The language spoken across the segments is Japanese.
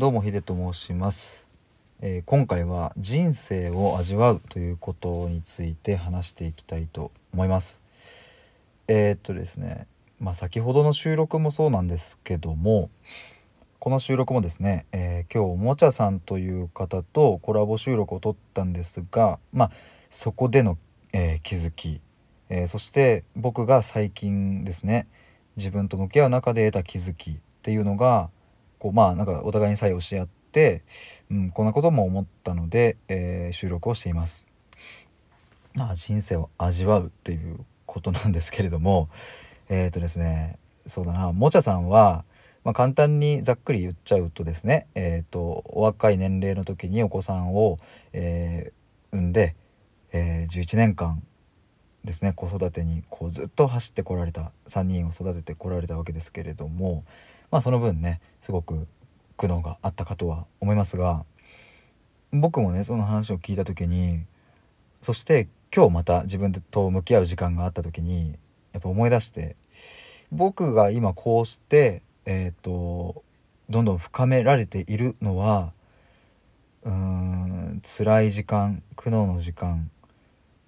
どうもヒデと申します、えー今回は人生を味わうということについて話していきたいと思います。えーっとですねまあ先ほどの収録もそうなんですけどもこの収録もですね、えー今日おもちゃさんという方とコラボ収録を撮ったんですがまあそこでの、えー気づき、えーそして僕が最近ですね自分と向き合う中で得た気づきっていうのがこうまあなんかお互いに作用し合って、うん、こんなことも思ったので、えー収録をしています。まあ人生を味わうっていうことなんですけれども えっ、とですねそうだなもちゃさんは、まあ、簡単にざっくり言っちゃうとですねえっ、とお若い年齢の時にお子さんを、えー産んで、えー11年間ですね子育てにこうずっと走ってこられた3人を育ててこられたわけですけれどもまあその分ねすごく苦悩があったかとは思いますが僕もねその話を聞いた時にそして今日また自分と向き合う時間があった時にやっぱ思い出して僕が今こうしてえっ、とどんどん深められているのはうーん辛い時間苦悩の時間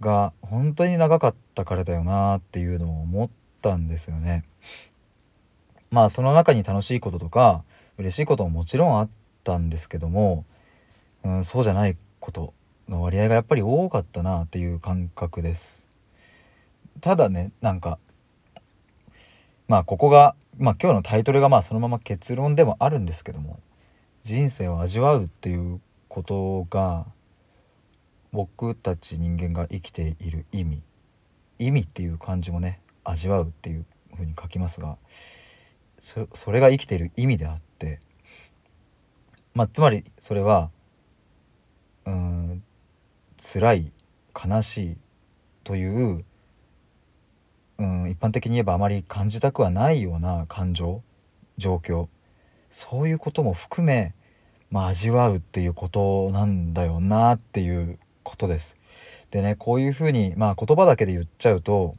が本当に長かったからだよなっていうのを思ったんですよね。まあその中に楽しいこととか嬉しいことももちろんあったんですけども、うん、そうじゃないことの割合がやっぱり多かったなっていう感覚です。ただねなんかまあここが、まあ、今日のタイトルがまあそのまま結論でもあるんですけども人生を味わうっていうことが僕たち人間が生きている意味意味っていう漢字もね味わうっていう風に書きますがそそれが生きている意味であってまあつまりそれはうん辛い悲しいといううん一般的に言えばあまり感じたくはないような感情状況そういうことも含め、まあ、味わうっていうことなんだよなっていうことです。でねこういうふうに、まあ、言葉だけで言っちゃうと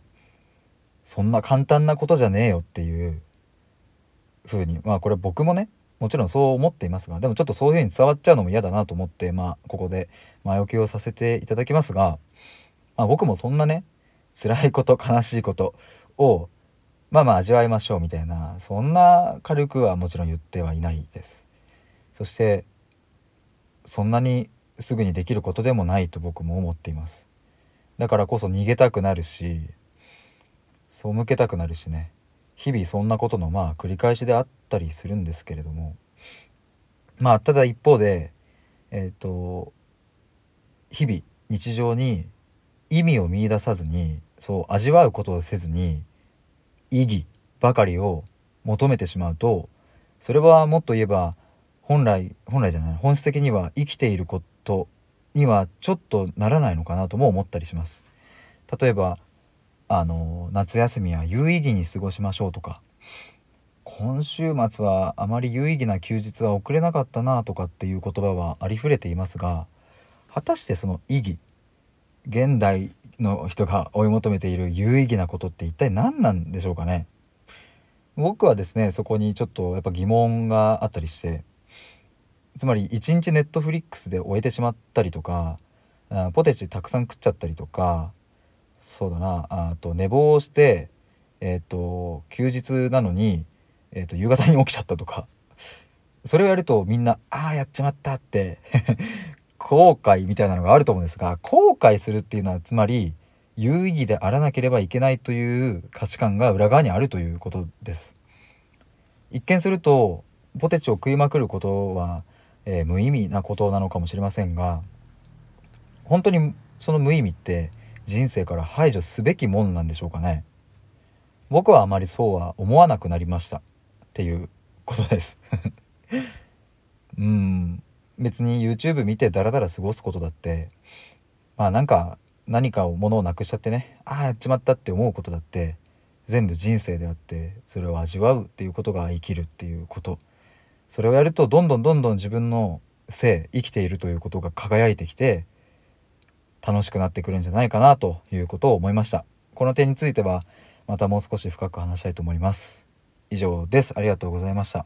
そんな簡単なことじゃねえよっていうふうにまあこれ僕もねもちろんそう思っていますがでもちょっとそういうふうに伝わっちゃうのも嫌だなと思ってまあここで前置きをさせていただきますが、まあ、僕もそんなね辛いこと悲しいことをまあまあ味わいましょうみたいなそんな軽くはもちろん言ってはいないです。そしてそんなにすぐにできることでもないと僕も思っています。だからこそ逃げたくなるし背けたくなるしね日々そんなことのまあ繰り返しであったりするんですけれどもまあただ一方でえっ、と日々日常に意味を見出さずにそう味わうことをせずに意義ばかりを求めてしまうとそれはもっと言えば本来本来じゃない本質的には生きていることにはちょっとならないのかなとも思ったりします。例えばあの夏休みは有意義に過ごしましょうとか。今週末はあまり有意義な休日は送れなかったなとかっていう言葉はありふれていますが果たしてその意義現代の人が追い求めている有意義なことって一体何なんでしょうかね。僕はですねそこにちょっとやっぱ疑問があったりしてつまり一日ネットフリックスで終えてしまったりとかあポテチたくさん食っちゃったりとかそうだなあと寝坊してえっ、と休日なのに、えー、と夕方に起きちゃったとかそれをやるとみんな「ああやっちまった」って 後悔みたいなのがあると思うんですが後悔するっていうのはつまり有意義であらなければいけないという価値観が裏側にあるということです。一見するとポテチを食いまくることは、えー無意味なことなのかもしれませんが本当にその無意味って人生から排除すべきものなんでしょうかね。僕はあまりそうは思わなくなりましたっていうことです。うん。別に YouTube 見てダラダラ過ごすことだってまあなんか何かを物をなくしちゃってねああやっちまったって思うことだって全部人生であってそれを味わうっていうことが生きるっていうこと。それをやるとどんどんどんどん自分の性生きているということが輝いてきて楽しくなってくるんじゃないかなということを思いました。この点についてはまたもう少し深く話したいと思います。以上です。ありがとうございました。